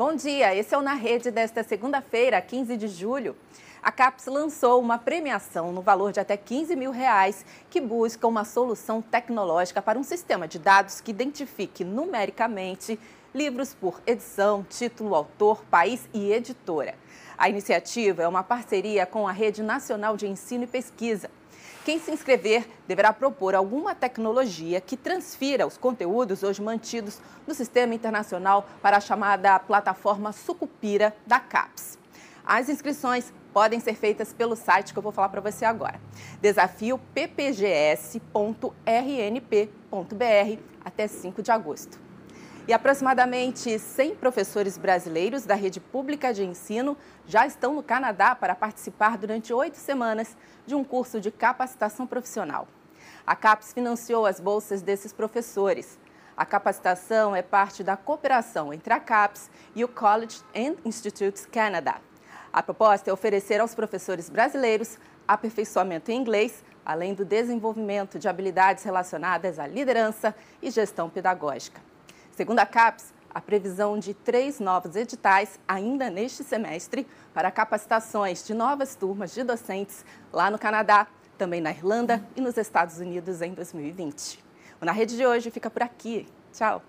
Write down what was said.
Bom dia, esse é o Na Rede desta segunda-feira, 15 de julho. A CAPES lançou uma premiação no valor de até 15 mil reais que busca uma solução tecnológica para um sistema de dados que identifique numericamente livros por edição, título, autor, país e editora. A iniciativa é uma parceria com a Rede Nacional de Ensino e Pesquisa. Quem se inscrever deverá propor alguma tecnologia que transfira os conteúdos hoje mantidos no Sistema Internacional para a chamada plataforma Sucupira da CAPES. As inscrições podem ser feitas pelo site que eu vou falar para você agora. Desafio ppgs.rnp.br até 5 de agosto. E aproximadamente 100 professores brasileiros da rede pública de ensino já estão no Canadá para participar durante oito semanas de um curso de capacitação profissional. A CAPES financiou as bolsas desses professores. A capacitação é parte da cooperação entre a CAPES e o College and Institutes Canada. A proposta é oferecer aos professores brasileiros aperfeiçoamento em inglês, além do desenvolvimento de habilidades relacionadas à liderança e gestão pedagógica. Segundo a CAPES, a previsão de três novos editais ainda neste semestre para capacitações de novas turmas de docentes lá no Canadá, também na Irlanda e nos Estados Unidos em 2020. O Na Rede de hoje fica por aqui. Tchau!